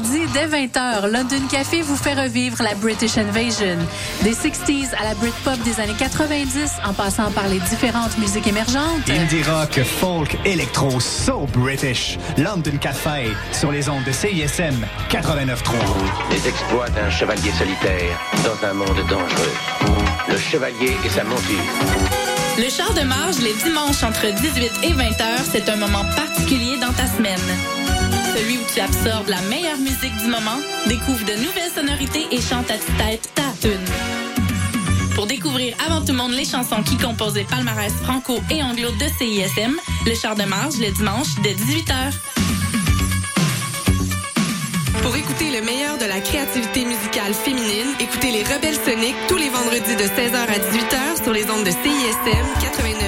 Dès 20h, London Café vous fait revivre la British Invasion. Des 60s à la Britpop des années 90, en passant par les différentes musiques émergentes. Indie rock, folk, électro, so British. London Café, sur les ondes de CISM 89.3. Les exploits d'un chevalier solitaire dans un monde dangereux. Le chevalier et sa monture. Le char de marge les dimanches entre 18 et 20 heures, c'est un moment particulier dans ta semaine. Celui où tu absorbes la meilleure musique du moment, découvre de nouvelles sonorités et chante à tue-tête ta tune. Pour découvrir avant tout le monde les chansons qui composent les palmarès franco et anglo de CISM, le char de marge le dimanche dès 18h. Pour écouter le meilleur de la créativité musicale féminine, écoutez les Rebelles Soniques tous les vendredis de 16h à 18h sur les ondes de CISM 89,3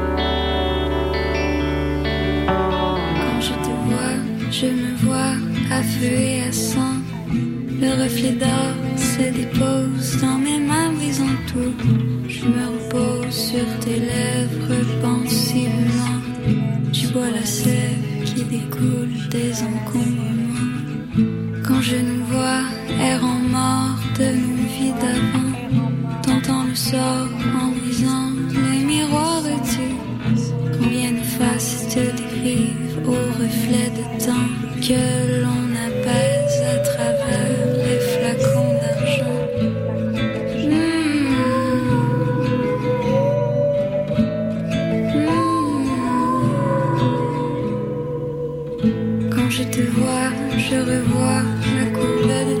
vois à sang. Le reflet d'or se dépose dans mes mains brisant tout. Je me repose sur tes lèvres pensivement. Tu bois la sève qui découle des encombrements. Quand je nous vois, errant mort de nos vies d'avant. T'entends le sort en brisant les miroirs tu Combien de faces te décrivent au reflet de temps que l'on je te vois, je revois la courbe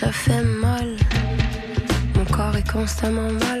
ça fait mal. Mon corps est constamment mal.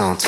absente.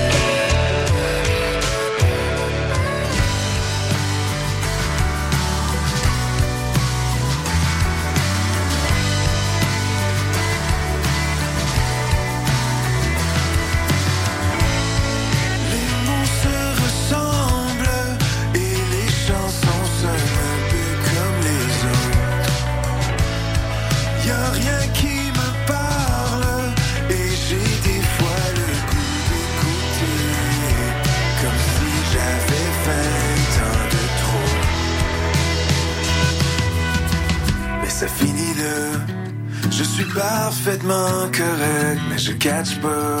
sketchbook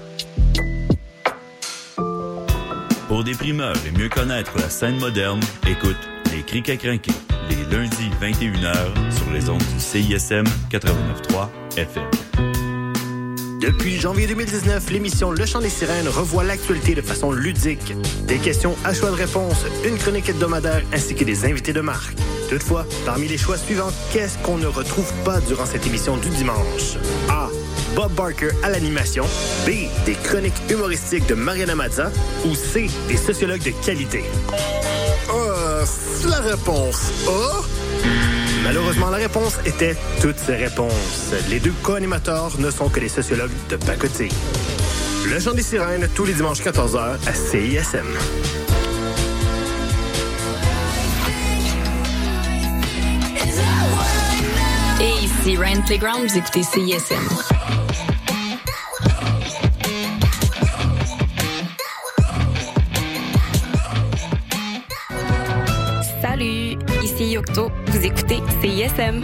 Pour des primeurs et mieux connaître la scène moderne, écoute Les Crics à crinquer, les lundis 21h sur les ondes du CISM 89.3 FM. Depuis janvier 2019, l'émission Le Chant des Sirènes revoit l'actualité de façon ludique. Des questions à choix de réponse, une chronique hebdomadaire ainsi que des invités de marque. Toutefois, parmi les choix suivants, qu'est-ce qu'on ne retrouve pas durant cette émission du dimanche? A. Bob Barker à l'animation. B. Des chroniques humoristiques de Mariana Mazza. Ou C. Des sociologues de qualité. Euh, la réponse A. Malheureusement, la réponse était toutes ces réponses. Les deux co-animateurs ne sont que des sociologues de pacotille. Le chant des sirènes, tous les dimanches 14h à CISM. Ici Ryan Playground, vous écoutez CISM. Salut, ici Yocto, vous écoutez CISM.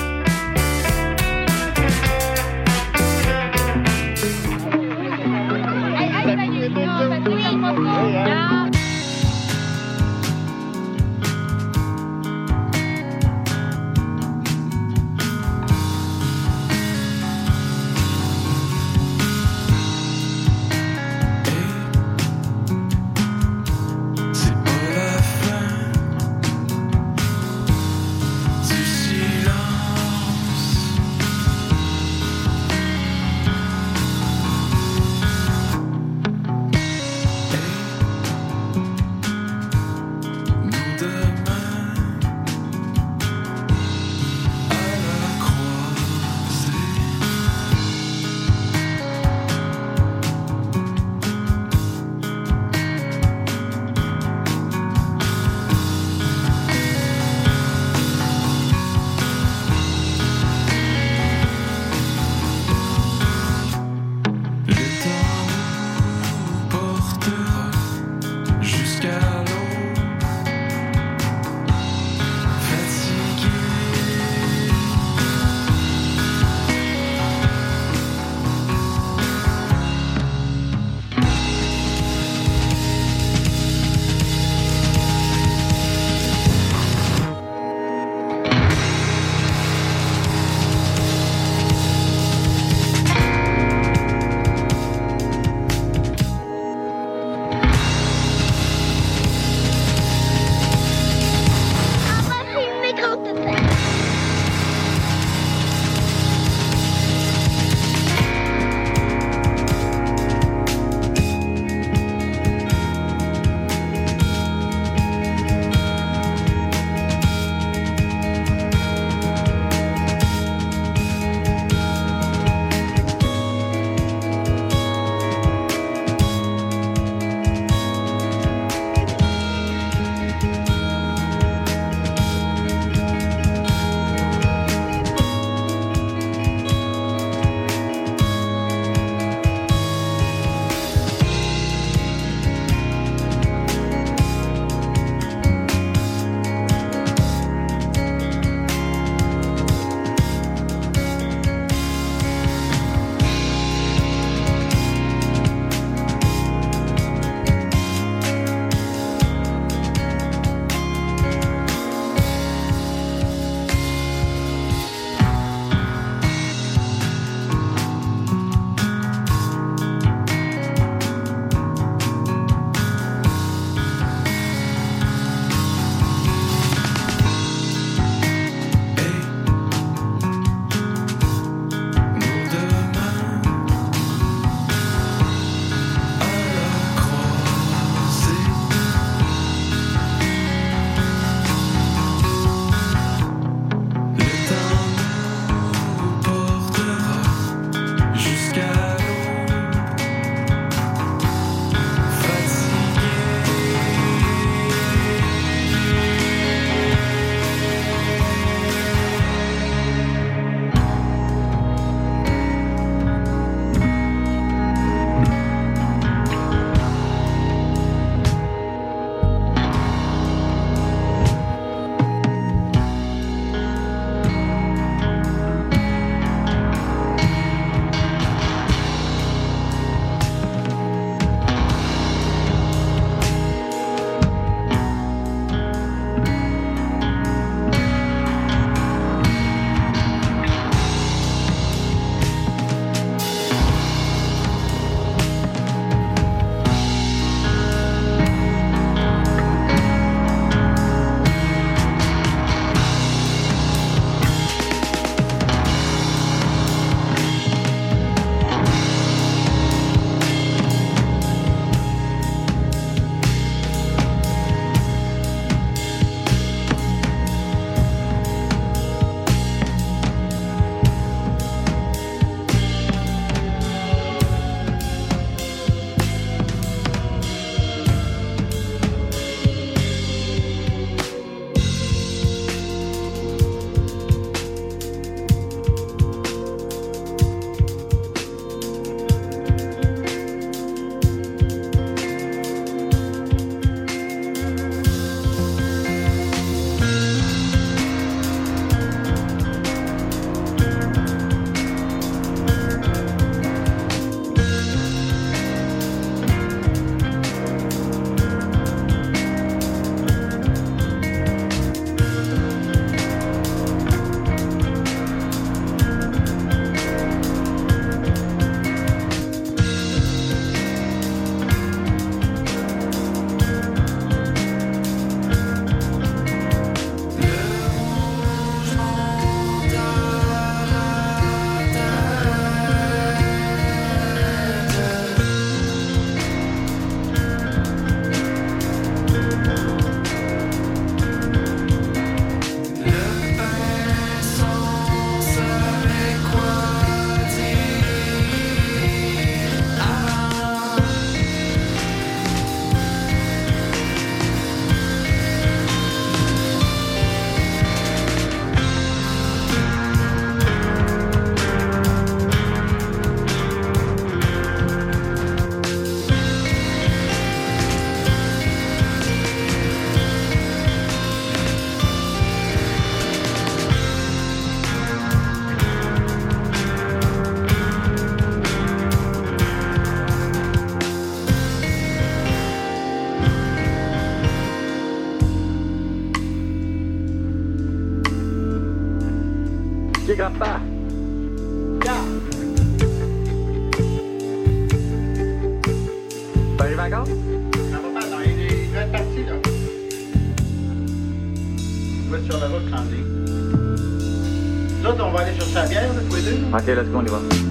Vacances? Il doit être parti, là. Il va être sur la route. Nous autres, on va aller chercher la bière, là, tous les deux? là. Ok, let's go, on y va.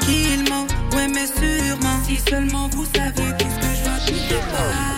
tranquillement, ouais mais sûrement. Si seulement vous saviez tout ce que je vois tout départ. Double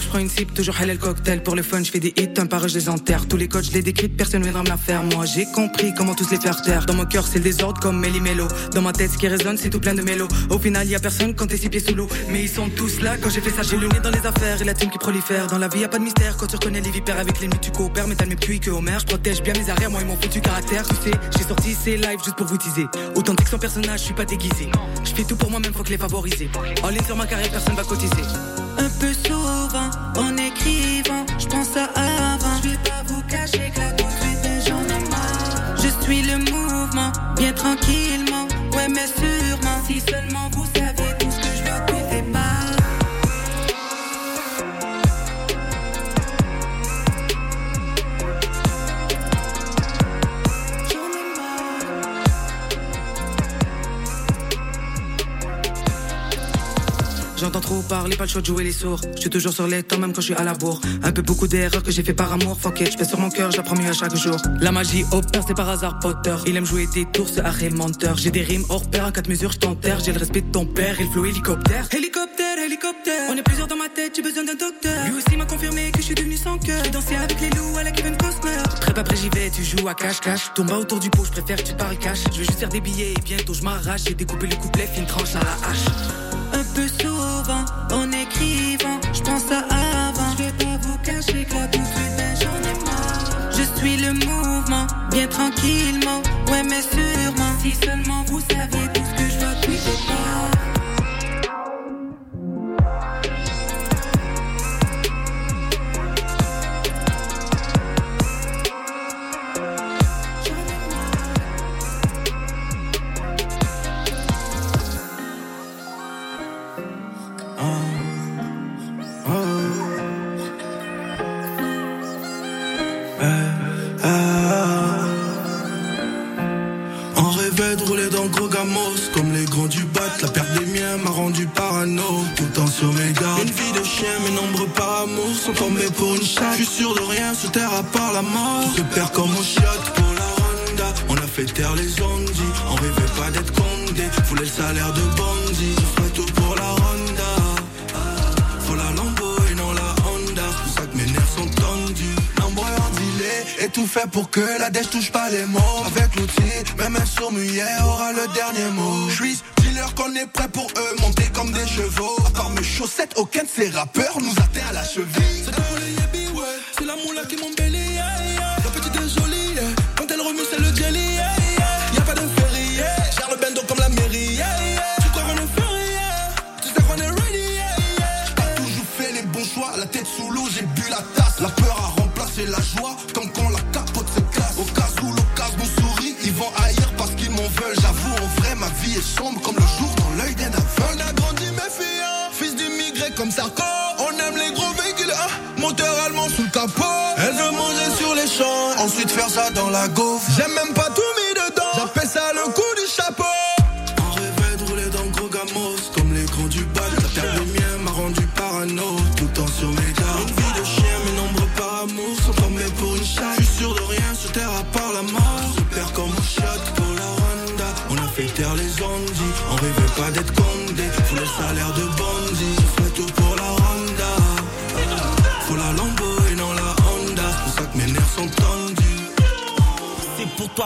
je prends une cible, toujours halal cocktail. Pour le fun, je fais des hits, un par je les enterre. Tous les je les décrypte, personne ne viendra me faire. Moi, j'ai compris comment tous les faire taire. Dans mon cœur, c'est le désordre comme Melly Mello. Dans ma tête, ce qui résonne, c'est tout plein de mélos. Au final, y a personne quand t'es six pieds sous l'eau. Mais ils sont tous là quand j'ai fait ça. J'ai le nez dans les affaires et la team qui prolifère. Dans la vie, y a pas de mystère quand tu reconnais les vipères avec les tu coopères. Mais t'as QI que Homer. Je protège bien mes arrières, moi, ils m'ont foutu caractère. Tu sais, j'ai sorti ces lives juste pour vous teaser. Authentique sans personnage, je suis pas déguisé. Je fais tout pour moi-même, faut que les favoriser. En ligne sur ma carrière, personne va cotiser. Un peu souvent, en écrivant, je pense à avant. Je vais pas vous cacher que de suite, j'en ai marre. Je suis le mouvement, bien tranquillement, ouais mais sûrement. Si seulement J'entends trop parler, pas le choix de jouer les sourds. Je suis toujours sur les temps, même quand je suis à la bourre. Un peu beaucoup d'erreurs que j'ai fait par amour. Fuck it, je fais sur mon cœur, j'apprends mieux à chaque jour. La magie opère, c'est par hasard Potter. Il aime jouer des tours, ce arrêt menteur. J'ai des rimes hors pair, en quatre mesures, je t'enterre. J'ai le respect de ton père le flow hélicoptère. Hélicoptère, hélicoptère. On est plusieurs dans ma tête, j'ai besoin d'un docteur. Lui aussi m'a confirmé que je suis devenu sans cœur. J'ai dansé avec les loups à la Kevin Costner. Très après j'y vais, tu joues à cache-cache. Tombe pas autour du pot, je préfère que tu parles cash. Je veux juste faire des billets et bientôt je m'arrache. J'ai découpé le couplet, fine tranche à la hache. En écrivant, je pense à avant. Je vais pas vous cacher que là tout de suite, j'en ai marre. Je suis le mouvement, bien tranquillement, ouais mais sûrement. Si seulement vous saviez tout Comme les grands du bat La perte des miens m'a rendu parano. Tout le temps Une vie de chien mes nombreux par amour Sont tombés pour une chatte. Je suis sûr de rien sous terre à part la mort. Tout se perd comme au chiotte pour la Honda On a fait taire les zombies On rêvait pas d'être condé. Voulait le salaire de bandit Je ferais tout pour la Honda tout fait pour que la dèche touche pas les mots. Avec l'outil, même un sourd aura le dernier mot. Je suis dealer qu'on est prêt pour eux Monter comme des chevaux. À part mes chaussettes, aucun de ces rappeurs Nous atteint à la cheville. C'est ouais. C'est la moula qui m'embellit, dans la gaufre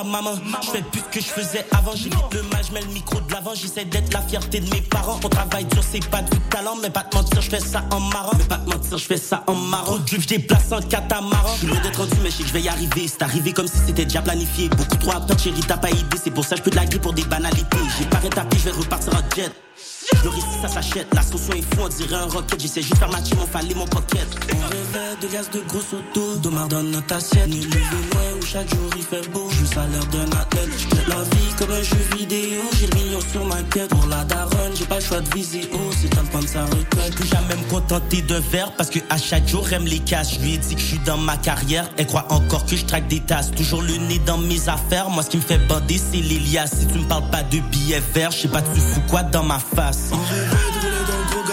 toi, maman. Je fais plus que je faisais avant. J'évite le mal, je mets le micro de l'avant. J'essaie d'être la fierté de mes parents. On travaille dur, c'est pas du talent. Mais pas te mentir, je fais ça en marrant. Mais pas te mentir, je fais ça en marrant. Drip, je déplace en catamaran. Je suis d'être rendu, mais je que je vais y arriver. C'est arrivé comme si c'était déjà planifié. Beaucoup trop à temps, chérie, t'as pas idée. C'est pour ça que je peux te la pour des banalités. J'ai pas rétabli, je vais repartir en jet. Le risque ça s'achète, la sauce est fou, on dirait un rocket. J'essaie juste faire matcher mon fallait mon pocket. On rêvait de gaz de gros autos, d'Omar dans notre assiette. Ni levé loin où chaque jour il fait beau. Je salaire d'un athlète, je la vie comme un jeu vidéo. J'ai le million sur ma tête pour la daronne, j'ai pas le choix de viser haut. C'est temps de prendre sa retraite. Plus jamais me contenter d'un verre parce que à chaque jour elle me les casse. Je lui ai dit que je suis dans ma carrière, elle croit encore que je traque des tasses. Toujours le nez dans mes affaires, moi ce qui me fait bander c'est l'Elias. Si tu me parles pas de billets verts, je sais pas tu fous quoi dans ma face. On rêvait de rouler dans le gros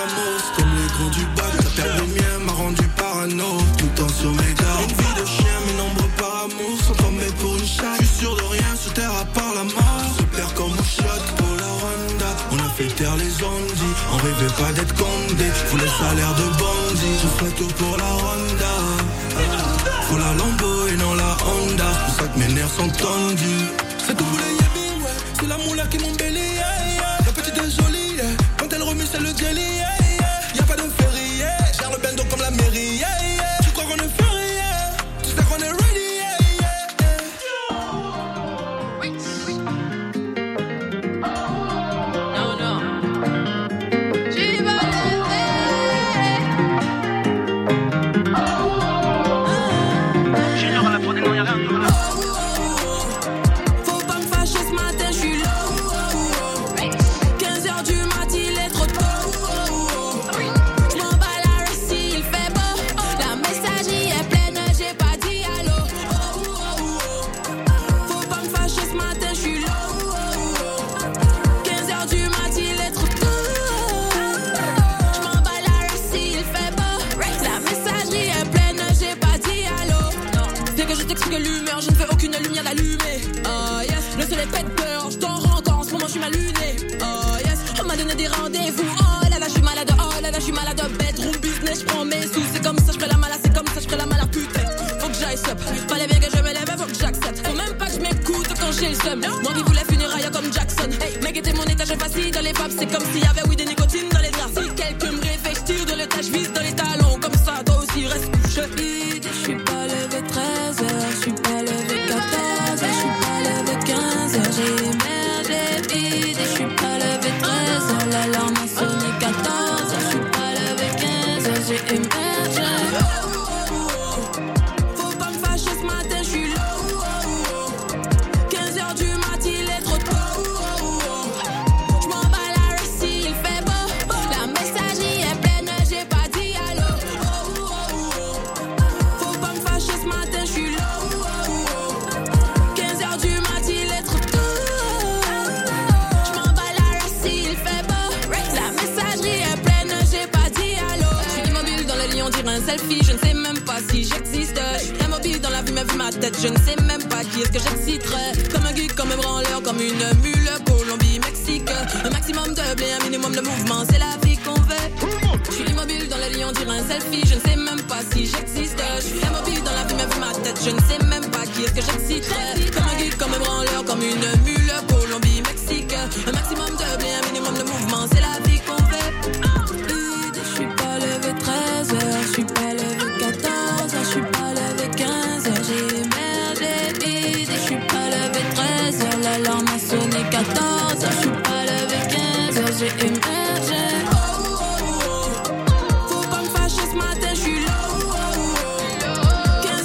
Comme les grands du bac La perte de mien m'a rendu parano. Tout le temps sur mes vie de chien, mes nombres par amour Sont tombés pour une chatte. Je suis sûr de rien sur terre à part la mort. Se perd comme un pour la Rwanda. On a fait taire les ondis On rêvait pas d'être condé. Je voulais salaire de bandit Je ferai tout pour la Rwanda. Faut la Lambo et non la Honda. C'est pour ça que mes nerfs sont tendus. C'est tout pour les yabis, ouais. C'est la moula qui m'embellit, c'est le jelly,